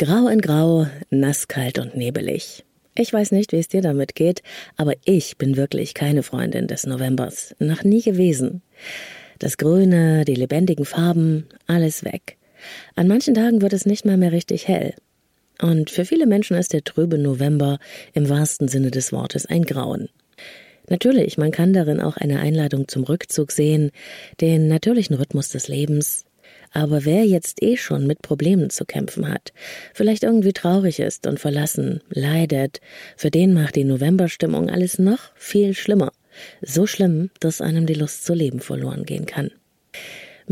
Grau in Grau, nasskalt und nebelig. Ich weiß nicht, wie es dir damit geht, aber ich bin wirklich keine Freundin des Novembers. Noch nie gewesen. Das Grüne, die lebendigen Farben, alles weg. An manchen Tagen wird es nicht mal mehr richtig hell. Und für viele Menschen ist der trübe November im wahrsten Sinne des Wortes ein Grauen. Natürlich, man kann darin auch eine Einladung zum Rückzug sehen, den natürlichen Rhythmus des Lebens, aber wer jetzt eh schon mit Problemen zu kämpfen hat, vielleicht irgendwie traurig ist und verlassen, leidet, für den macht die Novemberstimmung alles noch viel schlimmer. So schlimm, dass einem die Lust zu leben verloren gehen kann.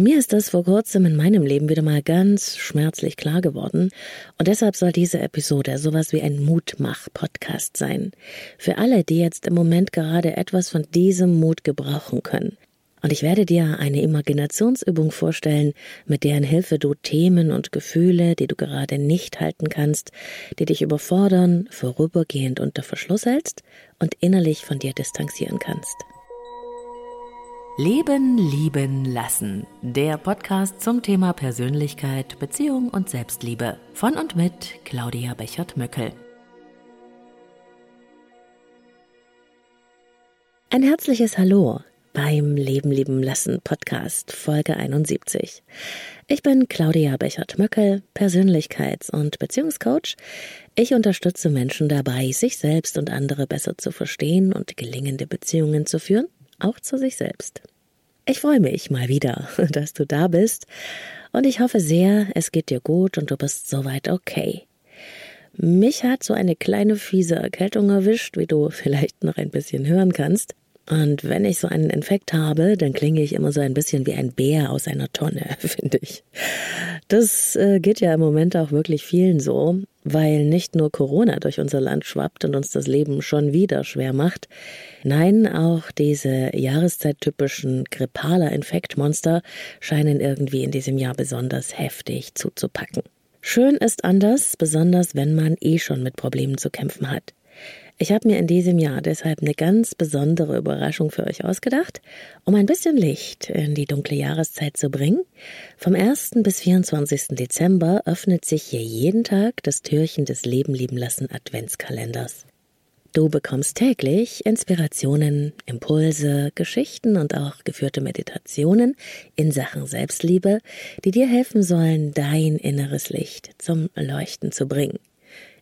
Mir ist das vor kurzem in meinem Leben wieder mal ganz schmerzlich klar geworden und deshalb soll diese Episode sowas wie ein Mutmach-Podcast sein. Für alle, die jetzt im Moment gerade etwas von diesem Mut gebrauchen können. Und ich werde dir eine Imaginationsübung vorstellen, mit deren Hilfe du Themen und Gefühle, die du gerade nicht halten kannst, die dich überfordern, vorübergehend unter Verschluss hältst und innerlich von dir distanzieren kannst. Leben, lieben, lassen. Der Podcast zum Thema Persönlichkeit, Beziehung und Selbstliebe. Von und mit Claudia Bechert-Möckel. Ein herzliches Hallo beim Leben lieben lassen Podcast Folge 71. Ich bin Claudia Bechert-Möckel, Persönlichkeits- und Beziehungscoach. Ich unterstütze Menschen dabei, sich selbst und andere besser zu verstehen und gelingende Beziehungen zu führen, auch zu sich selbst. Ich freue mich mal wieder, dass du da bist und ich hoffe sehr, es geht dir gut und du bist soweit okay. Mich hat so eine kleine fiese Erkältung erwischt, wie du vielleicht noch ein bisschen hören kannst. Und wenn ich so einen Infekt habe, dann klinge ich immer so ein bisschen wie ein Bär aus einer Tonne, finde ich. Das äh, geht ja im Moment auch wirklich vielen so, weil nicht nur Corona durch unser Land schwappt und uns das Leben schon wieder schwer macht. Nein, auch diese jahreszeit-typischen grippaler Infektmonster scheinen irgendwie in diesem Jahr besonders heftig zuzupacken. Schön ist anders, besonders wenn man eh schon mit Problemen zu kämpfen hat. Ich habe mir in diesem Jahr deshalb eine ganz besondere Überraschung für euch ausgedacht, um ein bisschen Licht in die dunkle Jahreszeit zu bringen. Vom 1. bis 24. Dezember öffnet sich hier jeden Tag das Türchen des Leben lieben lassen Adventskalenders. Du bekommst täglich Inspirationen, Impulse, Geschichten und auch geführte Meditationen in Sachen Selbstliebe, die dir helfen sollen, dein inneres Licht zum Leuchten zu bringen.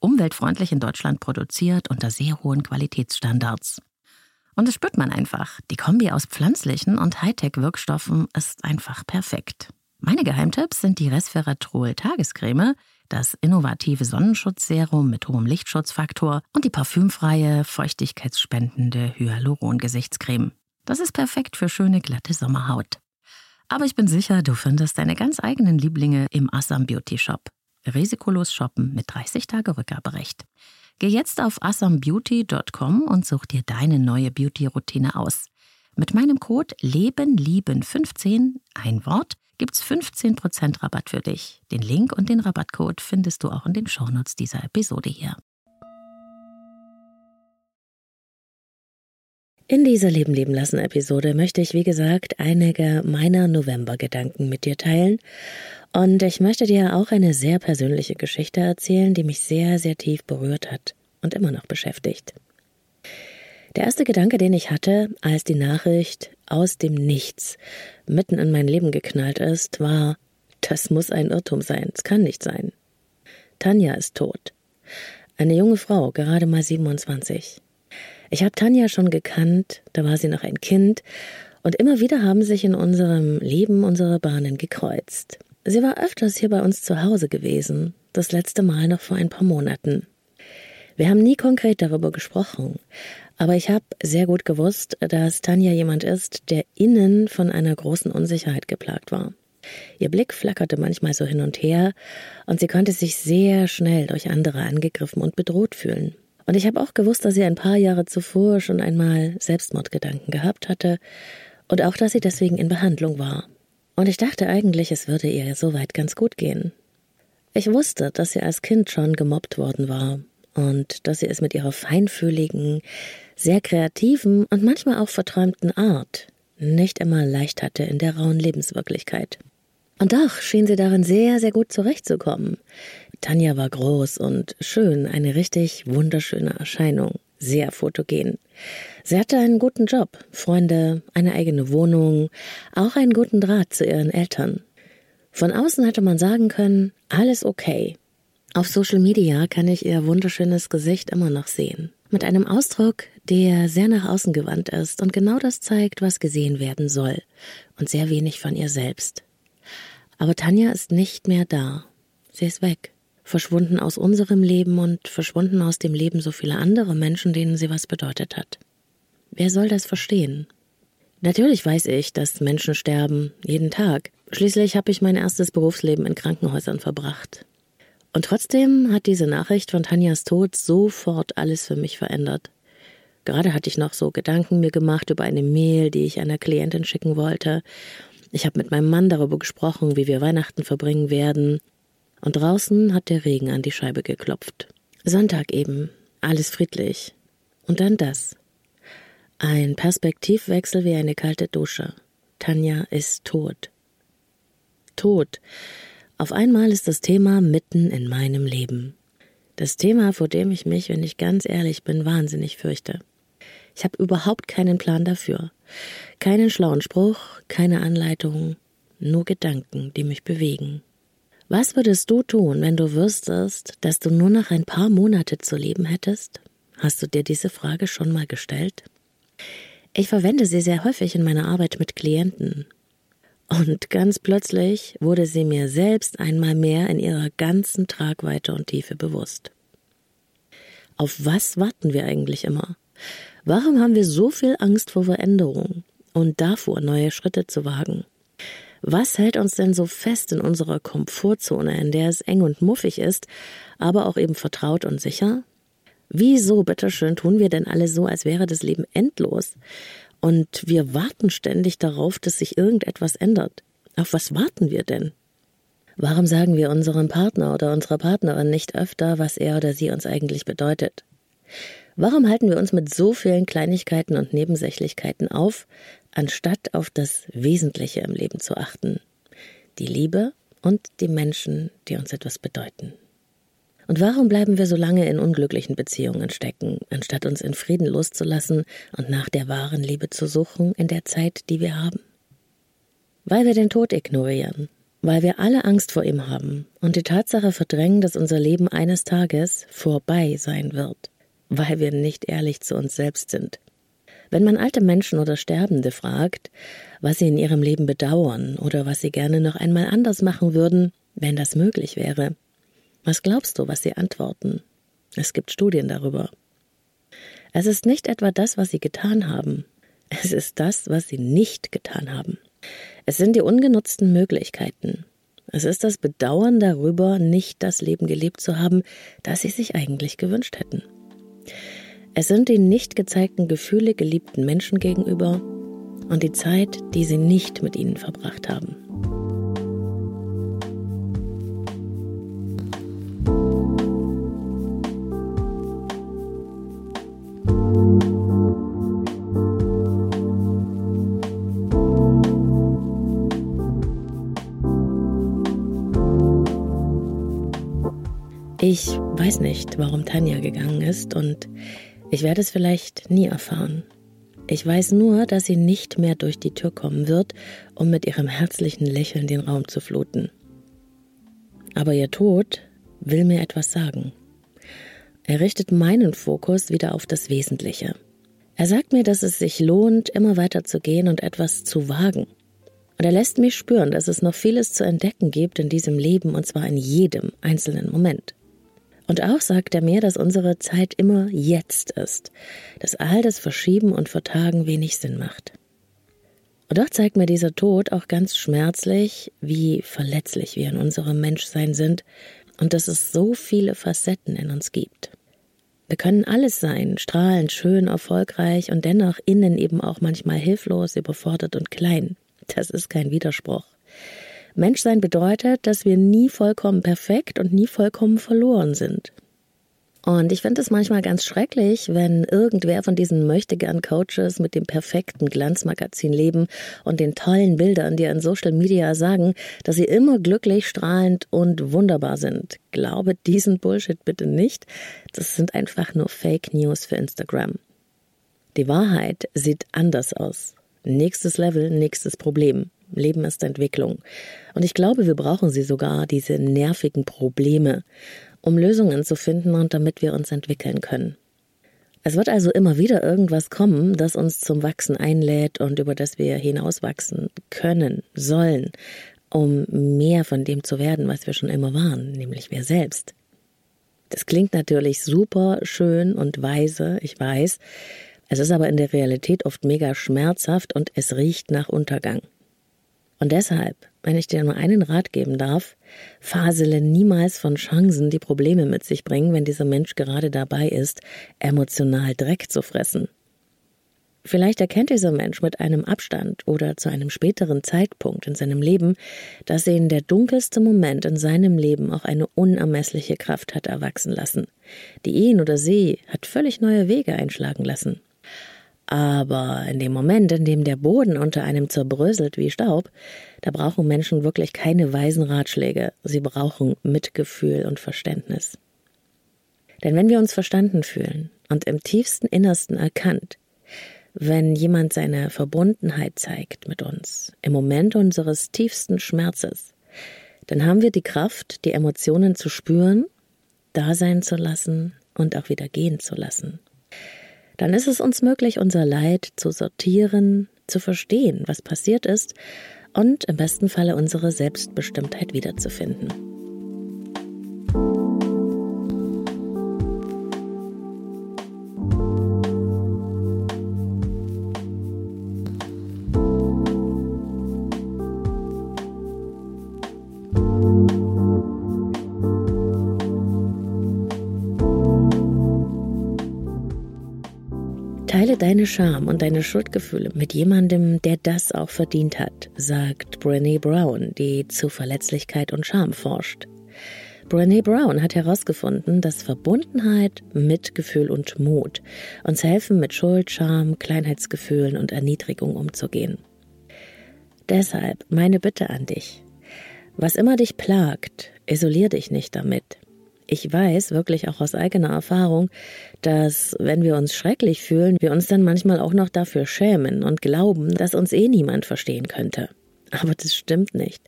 umweltfreundlich in Deutschland produziert unter sehr hohen Qualitätsstandards. Und das spürt man einfach. Die Kombi aus pflanzlichen und Hightech-Wirkstoffen ist einfach perfekt. Meine Geheimtipps sind die Resveratrol Tagescreme, das innovative Sonnenschutzserum mit hohem Lichtschutzfaktor und die parfümfreie, feuchtigkeitsspendende Hyaluron-Gesichtscreme. Das ist perfekt für schöne, glatte Sommerhaut. Aber ich bin sicher, du findest deine ganz eigenen Lieblinge im Assam Beauty Shop. Risikolos shoppen mit 30 Tage Rückgaberecht. Geh jetzt auf asambeauty.com und such dir deine neue Beauty-Routine aus. Mit meinem Code LebenLieben15, ein Wort, gibt's 15% Rabatt für dich. Den Link und den Rabattcode findest du auch in den Shownotes dieser Episode hier. In dieser Leben leben lassen Episode möchte ich, wie gesagt, einige meiner November-Gedanken mit dir teilen und ich möchte dir auch eine sehr persönliche Geschichte erzählen, die mich sehr, sehr tief berührt hat und immer noch beschäftigt. Der erste Gedanke, den ich hatte, als die Nachricht aus dem Nichts mitten in mein Leben geknallt ist, war, das muss ein Irrtum sein, es kann nicht sein. Tanja ist tot. Eine junge Frau, gerade mal 27. Ich habe Tanja schon gekannt, da war sie noch ein Kind, und immer wieder haben sich in unserem Leben unsere Bahnen gekreuzt. Sie war öfters hier bei uns zu Hause gewesen, das letzte Mal noch vor ein paar Monaten. Wir haben nie konkret darüber gesprochen, aber ich habe sehr gut gewusst, dass Tanja jemand ist, der innen von einer großen Unsicherheit geplagt war. Ihr Blick flackerte manchmal so hin und her, und sie konnte sich sehr schnell durch andere angegriffen und bedroht fühlen. Und ich habe auch gewusst, dass sie ein paar Jahre zuvor schon einmal Selbstmordgedanken gehabt hatte und auch, dass sie deswegen in Behandlung war. Und ich dachte eigentlich, es würde ihr soweit ganz gut gehen. Ich wusste, dass sie als Kind schon gemobbt worden war und dass sie es mit ihrer feinfühligen, sehr kreativen und manchmal auch verträumten Art nicht immer leicht hatte in der rauen Lebenswirklichkeit. Und doch schien sie darin sehr, sehr gut zurechtzukommen. Tanja war groß und schön, eine richtig wunderschöne Erscheinung, sehr fotogen. Sie hatte einen guten Job, Freunde, eine eigene Wohnung, auch einen guten Draht zu ihren Eltern. Von außen hätte man sagen können, alles okay. Auf Social Media kann ich ihr wunderschönes Gesicht immer noch sehen. Mit einem Ausdruck, der sehr nach außen gewandt ist und genau das zeigt, was gesehen werden soll. Und sehr wenig von ihr selbst. Aber Tanja ist nicht mehr da. Sie ist weg. Verschwunden aus unserem Leben und verschwunden aus dem Leben so vieler anderer Menschen, denen sie was bedeutet hat. Wer soll das verstehen? Natürlich weiß ich, dass Menschen sterben, jeden Tag. Schließlich habe ich mein erstes Berufsleben in Krankenhäusern verbracht. Und trotzdem hat diese Nachricht von Tanjas Tod sofort alles für mich verändert. Gerade hatte ich noch so Gedanken mir gemacht über eine Mail, die ich einer Klientin schicken wollte. Ich habe mit meinem Mann darüber gesprochen, wie wir Weihnachten verbringen werden. Und draußen hat der Regen an die Scheibe geklopft. Sonntag eben, alles friedlich. Und dann das. Ein Perspektivwechsel wie eine kalte Dusche. Tanja ist tot. Tot. Auf einmal ist das Thema mitten in meinem Leben. Das Thema, vor dem ich mich, wenn ich ganz ehrlich bin, wahnsinnig fürchte. Ich habe überhaupt keinen Plan dafür. Keinen schlauen Spruch, keine Anleitung, nur Gedanken, die mich bewegen. Was würdest du tun, wenn du wüsstest, dass du nur noch ein paar Monate zu leben hättest? Hast du dir diese Frage schon mal gestellt? Ich verwende sie sehr häufig in meiner Arbeit mit Klienten. Und ganz plötzlich wurde sie mir selbst einmal mehr in ihrer ganzen Tragweite und Tiefe bewusst. Auf was warten wir eigentlich immer? Warum haben wir so viel Angst vor Veränderung und davor, neue Schritte zu wagen? Was hält uns denn so fest in unserer Komfortzone, in der es eng und muffig ist, aber auch eben vertraut und sicher? Wieso, bitteschön, tun wir denn alle so, als wäre das Leben endlos? Und wir warten ständig darauf, dass sich irgendetwas ändert. Auf was warten wir denn? Warum sagen wir unserem Partner oder unserer Partnerin nicht öfter, was er oder sie uns eigentlich bedeutet? Warum halten wir uns mit so vielen Kleinigkeiten und Nebensächlichkeiten auf, anstatt auf das Wesentliche im Leben zu achten? Die Liebe und die Menschen, die uns etwas bedeuten. Und warum bleiben wir so lange in unglücklichen Beziehungen stecken, anstatt uns in Frieden loszulassen und nach der wahren Liebe zu suchen in der Zeit, die wir haben? Weil wir den Tod ignorieren, weil wir alle Angst vor ihm haben und die Tatsache verdrängen, dass unser Leben eines Tages vorbei sein wird, weil wir nicht ehrlich zu uns selbst sind. Wenn man alte Menschen oder Sterbende fragt, was sie in ihrem Leben bedauern oder was sie gerne noch einmal anders machen würden, wenn das möglich wäre, was glaubst du, was sie antworten? Es gibt Studien darüber. Es ist nicht etwa das, was sie getan haben. Es ist das, was sie nicht getan haben. Es sind die ungenutzten Möglichkeiten. Es ist das Bedauern darüber, nicht das Leben gelebt zu haben, das sie sich eigentlich gewünscht hätten. Es sind die nicht gezeigten Gefühle geliebten Menschen gegenüber und die Zeit, die sie nicht mit ihnen verbracht haben. Ich weiß nicht, warum Tanja gegangen ist und ich werde es vielleicht nie erfahren. Ich weiß nur, dass sie nicht mehr durch die Tür kommen wird, um mit ihrem herzlichen Lächeln den Raum zu fluten. Aber ihr Tod will mir etwas sagen. Er richtet meinen Fokus wieder auf das Wesentliche. Er sagt mir, dass es sich lohnt, immer weiter zu gehen und etwas zu wagen. Und er lässt mich spüren, dass es noch vieles zu entdecken gibt in diesem Leben, und zwar in jedem einzelnen Moment. Und auch sagt er mir, dass unsere Zeit immer jetzt ist, dass all das Verschieben und Vertagen wenig Sinn macht. Und doch zeigt mir dieser Tod auch ganz schmerzlich, wie verletzlich wir in unserem Menschsein sind und dass es so viele Facetten in uns gibt. Wir können alles sein, strahlend, schön, erfolgreich und dennoch innen eben auch manchmal hilflos, überfordert und klein. Das ist kein Widerspruch. Menschsein bedeutet, dass wir nie vollkommen perfekt und nie vollkommen verloren sind. Und ich finde es manchmal ganz schrecklich, wenn irgendwer von diesen möchtegern Coaches mit dem perfekten Glanzmagazin leben und den tollen Bildern, die in Social Media sagen, dass sie immer glücklich, strahlend und wunderbar sind. Glaube diesen Bullshit bitte nicht. Das sind einfach nur Fake News für Instagram. Die Wahrheit sieht anders aus. Nächstes Level, nächstes Problem. Leben ist Entwicklung. Und ich glaube, wir brauchen sie sogar, diese nervigen Probleme um Lösungen zu finden und damit wir uns entwickeln können. Es wird also immer wieder irgendwas kommen, das uns zum Wachsen einlädt und über das wir hinauswachsen können, sollen, um mehr von dem zu werden, was wir schon immer waren, nämlich wir selbst. Das klingt natürlich super schön und weise, ich weiß. Es ist aber in der Realität oft mega schmerzhaft und es riecht nach Untergang. Und deshalb, wenn ich dir nur einen Rat geben darf, fasele niemals von Chancen, die Probleme mit sich bringen, wenn dieser Mensch gerade dabei ist, emotional Dreck zu fressen. Vielleicht erkennt dieser Mensch mit einem Abstand oder zu einem späteren Zeitpunkt in seinem Leben, dass ihn der dunkelste Moment in seinem Leben auch eine unermessliche Kraft hat erwachsen lassen, die ihn oder sie hat völlig neue Wege einschlagen lassen. Aber in dem Moment, in dem der Boden unter einem zerbröselt wie Staub, da brauchen Menschen wirklich keine weisen Ratschläge. Sie brauchen Mitgefühl und Verständnis. Denn wenn wir uns verstanden fühlen und im tiefsten Innersten erkannt, wenn jemand seine Verbundenheit zeigt mit uns im Moment unseres tiefsten Schmerzes, dann haben wir die Kraft, die Emotionen zu spüren, da sein zu lassen und auch wieder gehen zu lassen dann ist es uns möglich, unser Leid zu sortieren, zu verstehen, was passiert ist und im besten Falle unsere Selbstbestimmtheit wiederzufinden. Deine Scham und deine Schuldgefühle mit jemandem, der das auch verdient hat, sagt Brené Brown, die zu Verletzlichkeit und Scham forscht. Brené Brown hat herausgefunden, dass Verbundenheit, Mitgefühl und Mut uns helfen, mit Schuld, Scham, Kleinheitsgefühlen und Erniedrigung umzugehen. Deshalb meine Bitte an dich. Was immer dich plagt, isolier dich nicht damit ich weiß wirklich auch aus eigener Erfahrung, dass wenn wir uns schrecklich fühlen, wir uns dann manchmal auch noch dafür schämen und glauben, dass uns eh niemand verstehen könnte. Aber das stimmt nicht.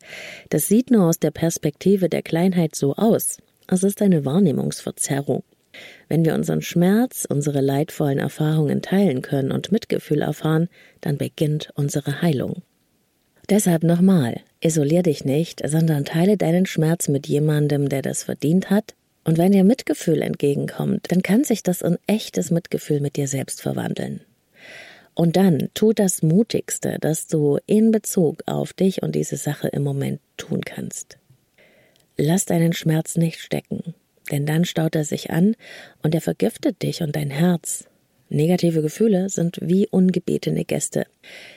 Das sieht nur aus der Perspektive der Kleinheit so aus. Es ist eine Wahrnehmungsverzerrung. Wenn wir unseren Schmerz, unsere leidvollen Erfahrungen teilen können und Mitgefühl erfahren, dann beginnt unsere Heilung. Deshalb nochmal, isolier dich nicht, sondern teile deinen Schmerz mit jemandem, der das verdient hat, und wenn dir Mitgefühl entgegenkommt, dann kann sich das in echtes Mitgefühl mit dir selbst verwandeln. Und dann tu das Mutigste, das du in Bezug auf dich und diese Sache im Moment tun kannst. Lass deinen Schmerz nicht stecken, denn dann staut er sich an und er vergiftet dich und dein Herz. Negative Gefühle sind wie ungebetene Gäste.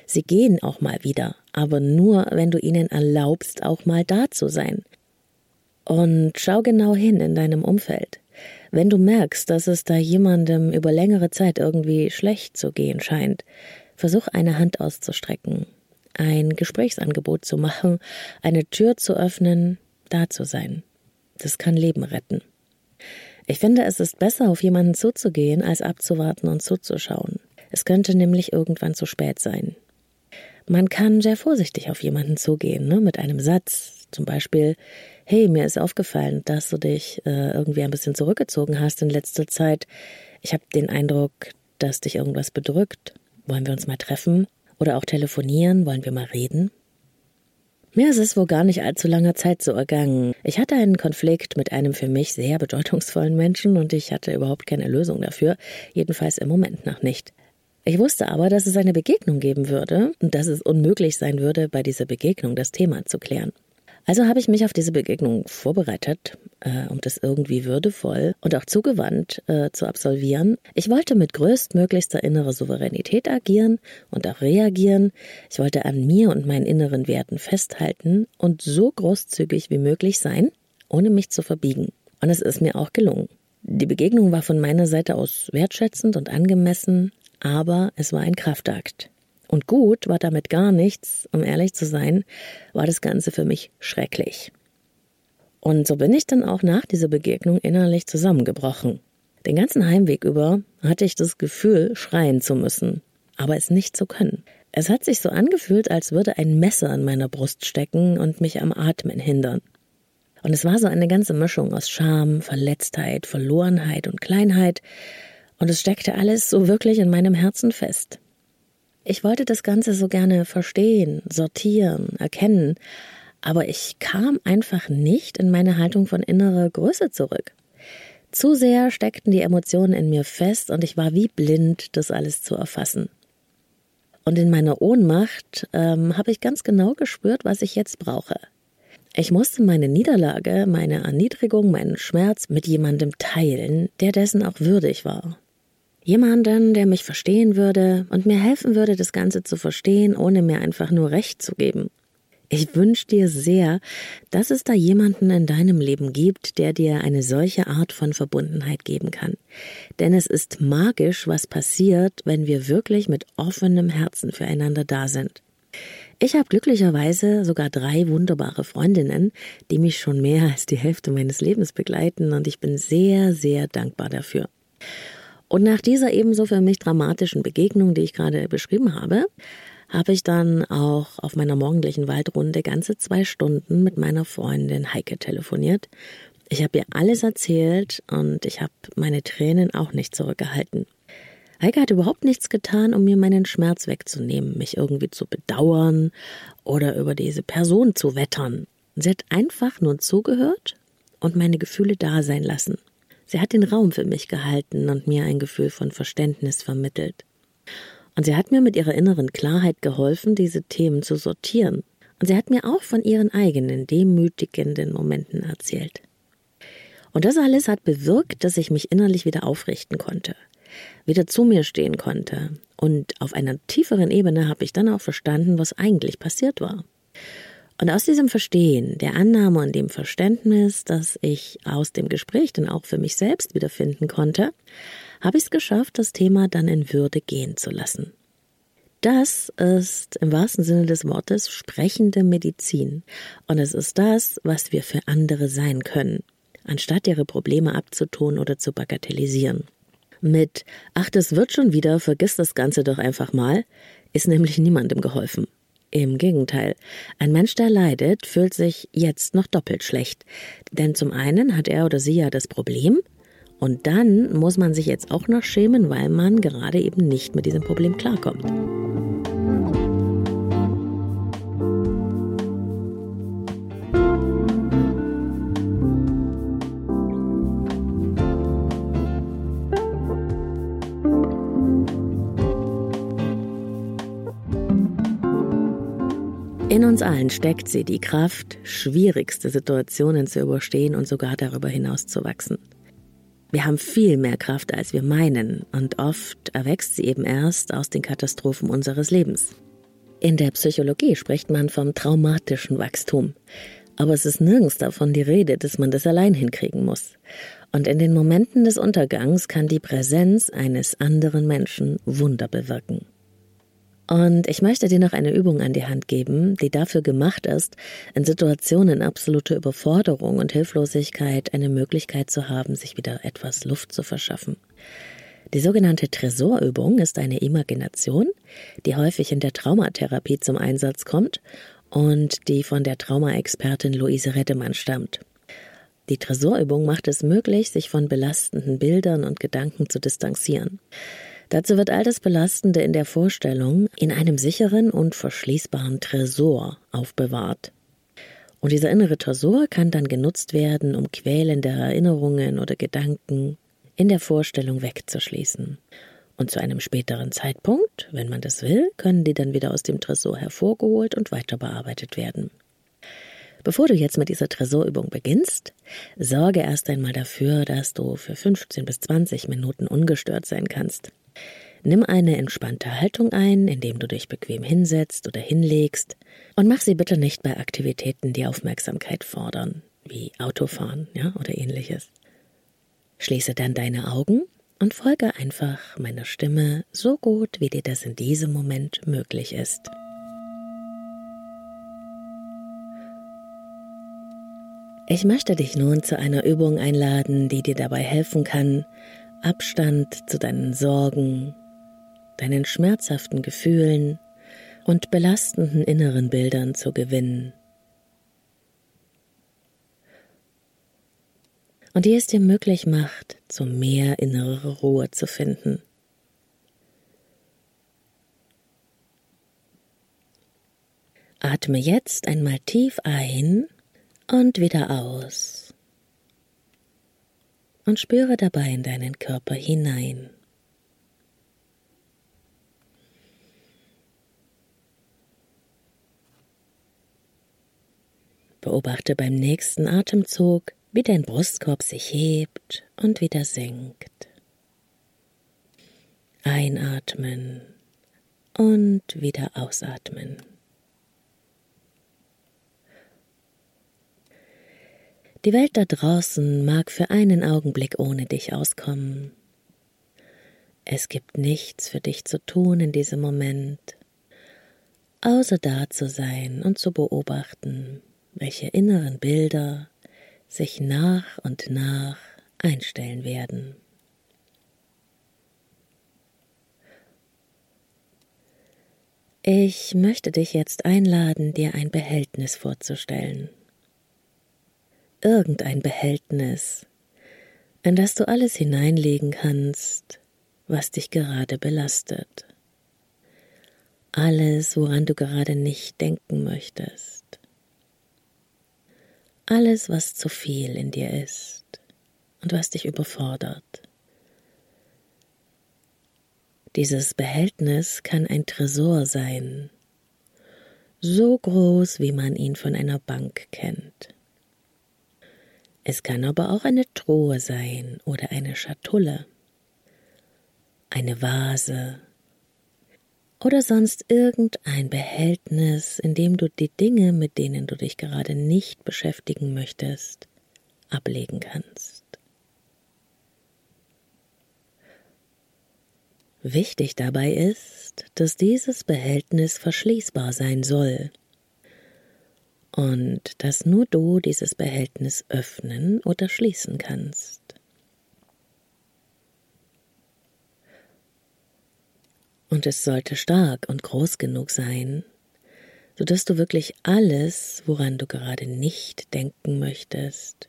Sie gehen auch mal wieder, aber nur, wenn du ihnen erlaubst, auch mal da zu sein. Und schau genau hin in deinem Umfeld. Wenn du merkst, dass es da jemandem über längere Zeit irgendwie schlecht zu gehen scheint, versuch eine Hand auszustrecken, ein Gesprächsangebot zu machen, eine Tür zu öffnen, da zu sein. Das kann Leben retten. Ich finde, es ist besser, auf jemanden zuzugehen, als abzuwarten und zuzuschauen. Es könnte nämlich irgendwann zu spät sein. Man kann sehr vorsichtig auf jemanden zugehen, ne, mit einem Satz, zum Beispiel, hey, mir ist aufgefallen, dass du dich äh, irgendwie ein bisschen zurückgezogen hast in letzter Zeit. Ich habe den Eindruck, dass dich irgendwas bedrückt. Wollen wir uns mal treffen? Oder auch telefonieren? Wollen wir mal reden? Mir ist es vor gar nicht allzu langer Zeit so ergangen. Ich hatte einen Konflikt mit einem für mich sehr bedeutungsvollen Menschen und ich hatte überhaupt keine Lösung dafür, jedenfalls im Moment noch nicht. Ich wusste aber, dass es eine Begegnung geben würde und dass es unmöglich sein würde, bei dieser Begegnung das Thema zu klären. Also habe ich mich auf diese Begegnung vorbereitet, äh, um das irgendwie würdevoll und auch zugewandt äh, zu absolvieren. Ich wollte mit größtmöglichster innerer Souveränität agieren und auch reagieren. Ich wollte an mir und meinen inneren Werten festhalten und so großzügig wie möglich sein, ohne mich zu verbiegen. Und es ist mir auch gelungen. Die Begegnung war von meiner Seite aus wertschätzend und angemessen, aber es war ein Kraftakt. Und gut war damit gar nichts, um ehrlich zu sein, war das Ganze für mich schrecklich. Und so bin ich dann auch nach dieser Begegnung innerlich zusammengebrochen. Den ganzen Heimweg über hatte ich das Gefühl, schreien zu müssen, aber es nicht zu können. Es hat sich so angefühlt, als würde ein Messer in meiner Brust stecken und mich am Atmen hindern. Und es war so eine ganze Mischung aus Scham, Verletztheit, Verlorenheit und Kleinheit, und es steckte alles so wirklich in meinem Herzen fest. Ich wollte das Ganze so gerne verstehen, sortieren, erkennen, aber ich kam einfach nicht in meine Haltung von innerer Größe zurück. Zu sehr steckten die Emotionen in mir fest und ich war wie blind, das alles zu erfassen. Und in meiner Ohnmacht ähm, habe ich ganz genau gespürt, was ich jetzt brauche. Ich musste meine Niederlage, meine Erniedrigung, meinen Schmerz mit jemandem teilen, der dessen auch würdig war. Jemanden, der mich verstehen würde und mir helfen würde, das Ganze zu verstehen, ohne mir einfach nur Recht zu geben. Ich wünsche dir sehr, dass es da jemanden in deinem Leben gibt, der dir eine solche Art von Verbundenheit geben kann. Denn es ist magisch, was passiert, wenn wir wirklich mit offenem Herzen füreinander da sind. Ich habe glücklicherweise sogar drei wunderbare Freundinnen, die mich schon mehr als die Hälfte meines Lebens begleiten und ich bin sehr, sehr dankbar dafür. Und nach dieser ebenso für mich dramatischen Begegnung, die ich gerade beschrieben habe, habe ich dann auch auf meiner morgendlichen Waldrunde ganze zwei Stunden mit meiner Freundin Heike telefoniert. Ich habe ihr alles erzählt und ich habe meine Tränen auch nicht zurückgehalten. Heike hat überhaupt nichts getan, um mir meinen Schmerz wegzunehmen, mich irgendwie zu bedauern oder über diese Person zu wettern. Sie hat einfach nur zugehört und meine Gefühle da sein lassen. Sie hat den Raum für mich gehalten und mir ein Gefühl von Verständnis vermittelt. Und sie hat mir mit ihrer inneren Klarheit geholfen, diese Themen zu sortieren. Und sie hat mir auch von ihren eigenen demütigenden Momenten erzählt. Und das alles hat bewirkt, dass ich mich innerlich wieder aufrichten konnte, wieder zu mir stehen konnte. Und auf einer tieferen Ebene habe ich dann auch verstanden, was eigentlich passiert war. Und aus diesem Verstehen, der Annahme und dem Verständnis, das ich aus dem Gespräch dann auch für mich selbst wiederfinden konnte, habe ich es geschafft, das Thema dann in Würde gehen zu lassen. Das ist im wahrsten Sinne des Wortes sprechende Medizin. Und es ist das, was wir für andere sein können, anstatt ihre Probleme abzutun oder zu bagatellisieren. Mit Ach, das wird schon wieder, vergiss das Ganze doch einfach mal, ist nämlich niemandem geholfen. Im Gegenteil, ein Mensch, der leidet, fühlt sich jetzt noch doppelt schlecht. Denn zum einen hat er oder sie ja das Problem, und dann muss man sich jetzt auch noch schämen, weil man gerade eben nicht mit diesem Problem klarkommt. In uns allen steckt sie die Kraft, schwierigste Situationen zu überstehen und sogar darüber hinaus zu wachsen. Wir haben viel mehr Kraft, als wir meinen, und oft erwächst sie eben erst aus den Katastrophen unseres Lebens. In der Psychologie spricht man vom traumatischen Wachstum. Aber es ist nirgends davon die Rede, dass man das allein hinkriegen muss. Und in den Momenten des Untergangs kann die Präsenz eines anderen Menschen Wunder bewirken. Und ich möchte dir noch eine Übung an die Hand geben, die dafür gemacht ist, in Situationen absoluter Überforderung und Hilflosigkeit eine Möglichkeit zu haben, sich wieder etwas Luft zu verschaffen. Die sogenannte Tresorübung ist eine Imagination, die häufig in der Traumatherapie zum Einsatz kommt und die von der Traumaexpertin Luise Reddemann stammt. Die Tresorübung macht es möglich, sich von belastenden Bildern und Gedanken zu distanzieren. Dazu wird all das Belastende in der Vorstellung in einem sicheren und verschließbaren Tresor aufbewahrt. Und dieser innere Tresor kann dann genutzt werden, um quälende Erinnerungen oder Gedanken in der Vorstellung wegzuschließen. Und zu einem späteren Zeitpunkt, wenn man das will, können die dann wieder aus dem Tresor hervorgeholt und weiter bearbeitet werden. Bevor du jetzt mit dieser Tresorübung beginnst, sorge erst einmal dafür, dass du für 15 bis 20 Minuten ungestört sein kannst. Nimm eine entspannte Haltung ein, indem du dich bequem hinsetzt oder hinlegst und mach sie bitte nicht bei Aktivitäten, die Aufmerksamkeit fordern, wie Autofahren, ja, oder ähnliches. Schließe dann deine Augen und folge einfach meiner Stimme so gut, wie dir das in diesem Moment möglich ist. Ich möchte dich nun zu einer Übung einladen, die dir dabei helfen kann, Abstand zu deinen Sorgen, deinen schmerzhaften Gefühlen und belastenden inneren Bildern zu gewinnen. Und die es dir möglich macht, zu mehr innere Ruhe zu finden. Atme jetzt einmal tief ein und wieder aus. Und spüre dabei in deinen Körper hinein. Beobachte beim nächsten Atemzug, wie dein Brustkorb sich hebt und wieder senkt. Einatmen und wieder ausatmen. Die Welt da draußen mag für einen Augenblick ohne dich auskommen. Es gibt nichts für dich zu tun in diesem Moment, außer da zu sein und zu beobachten, welche inneren Bilder sich nach und nach einstellen werden. Ich möchte dich jetzt einladen, dir ein Behältnis vorzustellen. Irgendein Behältnis, in das du alles hineinlegen kannst, was dich gerade belastet. Alles, woran du gerade nicht denken möchtest alles, was zu viel in dir ist und was dich überfordert. Dieses Behältnis kann ein Tresor sein, so groß, wie man ihn von einer Bank kennt. Es kann aber auch eine Truhe sein oder eine Schatulle, eine Vase oder sonst irgendein Behältnis, in dem du die Dinge, mit denen du dich gerade nicht beschäftigen möchtest, ablegen kannst. Wichtig dabei ist, dass dieses Behältnis verschließbar sein soll und dass nur du dieses Behältnis öffnen oder schließen kannst. Und es sollte stark und groß genug sein, sodass du wirklich alles, woran du gerade nicht denken möchtest,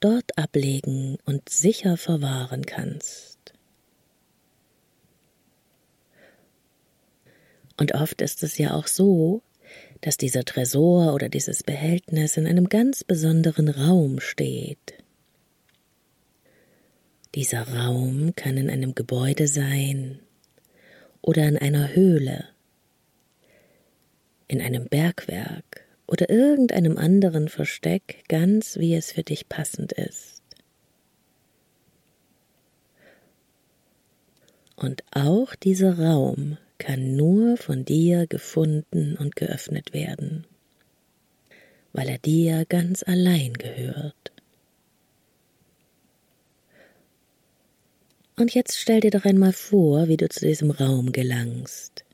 dort ablegen und sicher verwahren kannst. Und oft ist es ja auch so, dass dieser Tresor oder dieses Behältnis in einem ganz besonderen Raum steht. Dieser Raum kann in einem Gebäude sein, oder in einer Höhle, in einem Bergwerk oder irgendeinem anderen Versteck, ganz wie es für dich passend ist. Und auch dieser Raum kann nur von dir gefunden und geöffnet werden, weil er dir ganz allein gehört. Und jetzt stell dir doch einmal vor, wie du zu diesem Raum gelangst,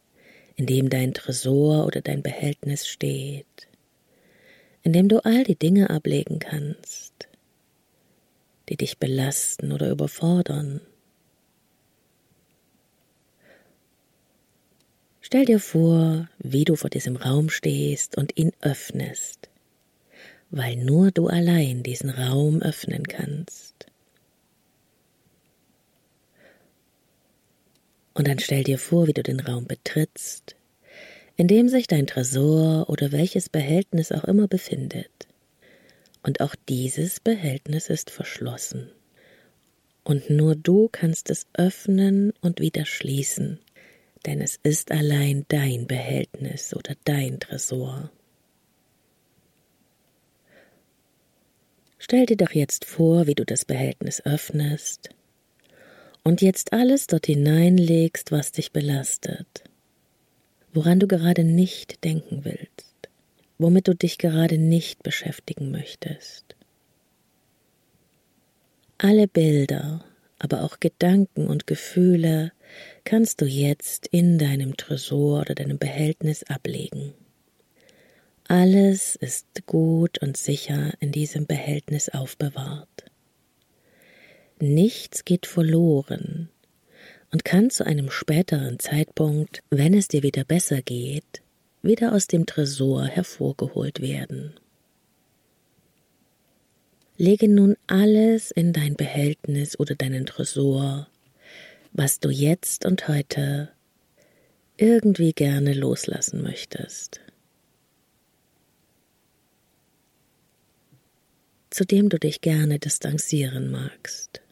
in dem dein Tresor oder dein Behältnis steht, in dem du all die Dinge ablegen kannst, die dich belasten oder überfordern. Stell dir vor, wie du vor diesem Raum stehst und ihn öffnest, weil nur du allein diesen Raum öffnen kannst. Und dann stell dir vor, wie du den Raum betrittst, in dem sich dein Tresor oder welches Behältnis auch immer befindet. Und auch dieses Behältnis ist verschlossen. Und nur du kannst es öffnen und wieder schließen, denn es ist allein dein Behältnis oder dein Tresor. Stell dir doch jetzt vor, wie du das Behältnis öffnest und jetzt alles dort hineinlegst, was dich belastet, woran du gerade nicht denken willst, womit du dich gerade nicht beschäftigen möchtest. Alle Bilder, aber auch Gedanken und Gefühle kannst du jetzt in deinem Tresor oder deinem Behältnis ablegen. Alles ist gut und sicher in diesem Behältnis aufbewahrt. Nichts geht verloren und kann zu einem späteren Zeitpunkt, wenn es dir wieder besser geht, wieder aus dem Tresor hervorgeholt werden. Lege nun alles in dein Behältnis oder deinen Tresor, was du jetzt und heute irgendwie gerne loslassen möchtest. zu dem du dich gerne distanzieren magst.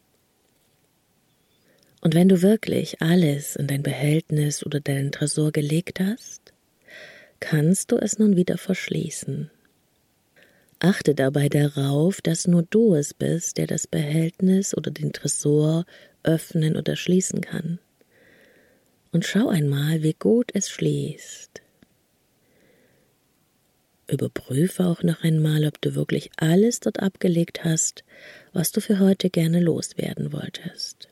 Und wenn du wirklich alles in dein Behältnis oder deinen Tresor gelegt hast, kannst du es nun wieder verschließen. Achte dabei darauf, dass nur du es bist, der das Behältnis oder den Tresor öffnen oder schließen kann. Und schau einmal, wie gut es schließt. Überprüfe auch noch einmal, ob du wirklich alles dort abgelegt hast, was du für heute gerne loswerden wolltest.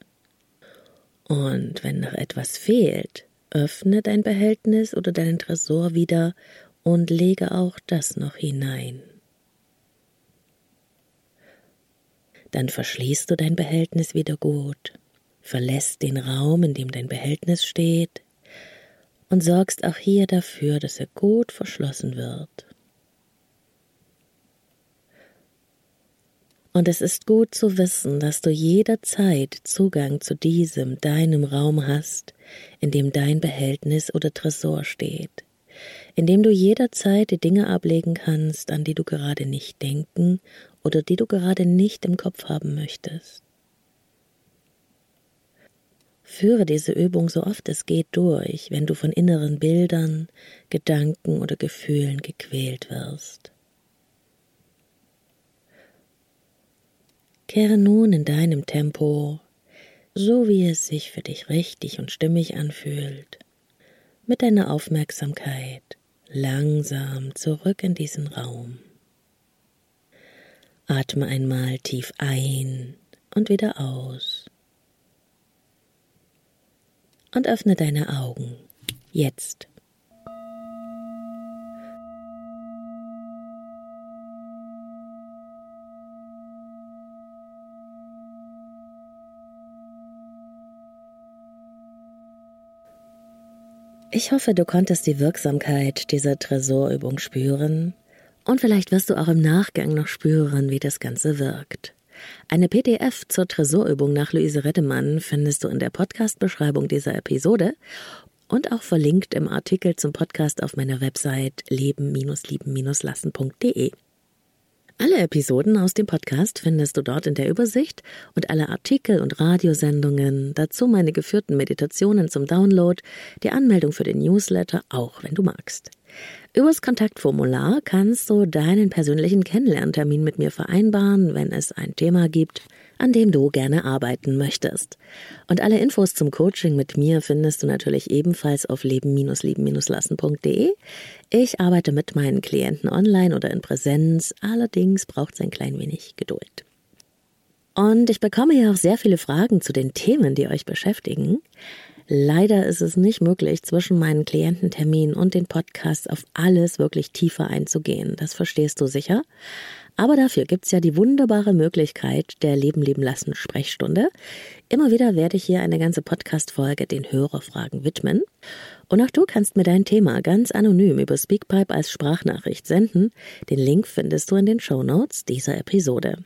Und wenn noch etwas fehlt, öffne dein Behältnis oder deinen Tresor wieder und lege auch das noch hinein. Dann verschließt du dein Behältnis wieder gut, verlässt den Raum, in dem dein Behältnis steht, und sorgst auch hier dafür, dass er gut verschlossen wird. Und es ist gut zu wissen, dass du jederzeit Zugang zu diesem, deinem Raum hast, in dem dein Behältnis oder Tresor steht, in dem du jederzeit die Dinge ablegen kannst, an die du gerade nicht denken oder die du gerade nicht im Kopf haben möchtest. Führe diese Übung so oft es geht durch, wenn du von inneren Bildern, Gedanken oder Gefühlen gequält wirst. Kehre nun in deinem Tempo, so wie es sich für dich richtig und stimmig anfühlt, mit deiner Aufmerksamkeit langsam zurück in diesen Raum. Atme einmal tief ein und wieder aus. Und öffne deine Augen. Jetzt. Ich hoffe, du konntest die Wirksamkeit dieser Tresorübung spüren und vielleicht wirst du auch im Nachgang noch spüren, wie das Ganze wirkt. Eine PDF zur Tresorübung nach Luise Reddemann findest du in der Podcast-Beschreibung dieser Episode und auch verlinkt im Artikel zum Podcast auf meiner Website leben-lieben-lassen.de. Alle Episoden aus dem Podcast findest du dort in der Übersicht und alle Artikel und Radiosendungen, dazu meine geführten Meditationen zum Download, die Anmeldung für den Newsletter, auch wenn du magst. Übers Kontaktformular kannst du deinen persönlichen Kennenlerntermin mit mir vereinbaren, wenn es ein Thema gibt, an dem du gerne arbeiten möchtest. Und alle Infos zum Coaching mit mir findest du natürlich ebenfalls auf leben-leben-lassen.de. Ich arbeite mit meinen Klienten online oder in Präsenz, allerdings braucht es ein klein wenig Geduld. Und ich bekomme ja auch sehr viele Fragen zu den Themen, die euch beschäftigen. Leider ist es nicht möglich, zwischen meinen Kliententerminen und den Podcasts auf alles wirklich tiefer einzugehen. Das verstehst du sicher. Aber dafür gibt's ja die wunderbare Möglichkeit der Leben leben lassen Sprechstunde. Immer wieder werde ich hier eine ganze Podcast-Folge den Hörerfragen widmen. Und auch du kannst mir dein Thema ganz anonym über Speakpipe als Sprachnachricht senden. Den Link findest du in den Show Notes dieser Episode.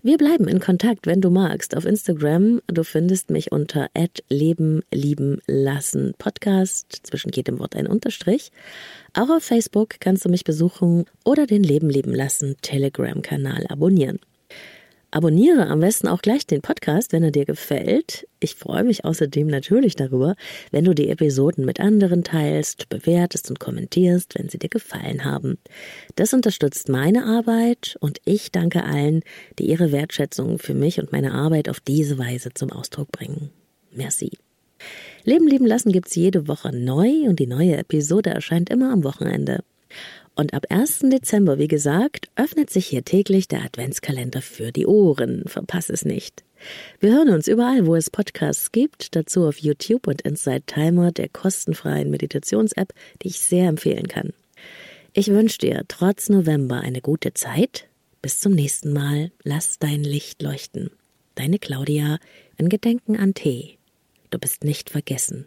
Wir bleiben in Kontakt, wenn du magst, auf Instagram. Du findest mich unter Leben lieben lassen Podcast, zwischen jedem Wort ein Unterstrich. Auch auf Facebook kannst du mich besuchen oder den Leben lieben lassen Telegram-Kanal abonnieren. Abonniere am besten auch gleich den Podcast, wenn er dir gefällt. Ich freue mich außerdem natürlich darüber, wenn du die Episoden mit anderen teilst, bewertest und kommentierst, wenn sie dir gefallen haben. Das unterstützt meine Arbeit und ich danke allen, die ihre Wertschätzung für mich und meine Arbeit auf diese Weise zum Ausdruck bringen. Merci. Leben lieben lassen gibt's jede Woche neu und die neue Episode erscheint immer am Wochenende. Und ab 1. Dezember, wie gesagt, öffnet sich hier täglich der Adventskalender für die Ohren. Verpass es nicht. Wir hören uns überall, wo es Podcasts gibt, dazu auf YouTube und Inside Timer, der kostenfreien Meditations-App, die ich sehr empfehlen kann. Ich wünsche dir trotz November eine gute Zeit. Bis zum nächsten Mal. Lass dein Licht leuchten. Deine Claudia in Gedenken an Tee. Du bist nicht vergessen.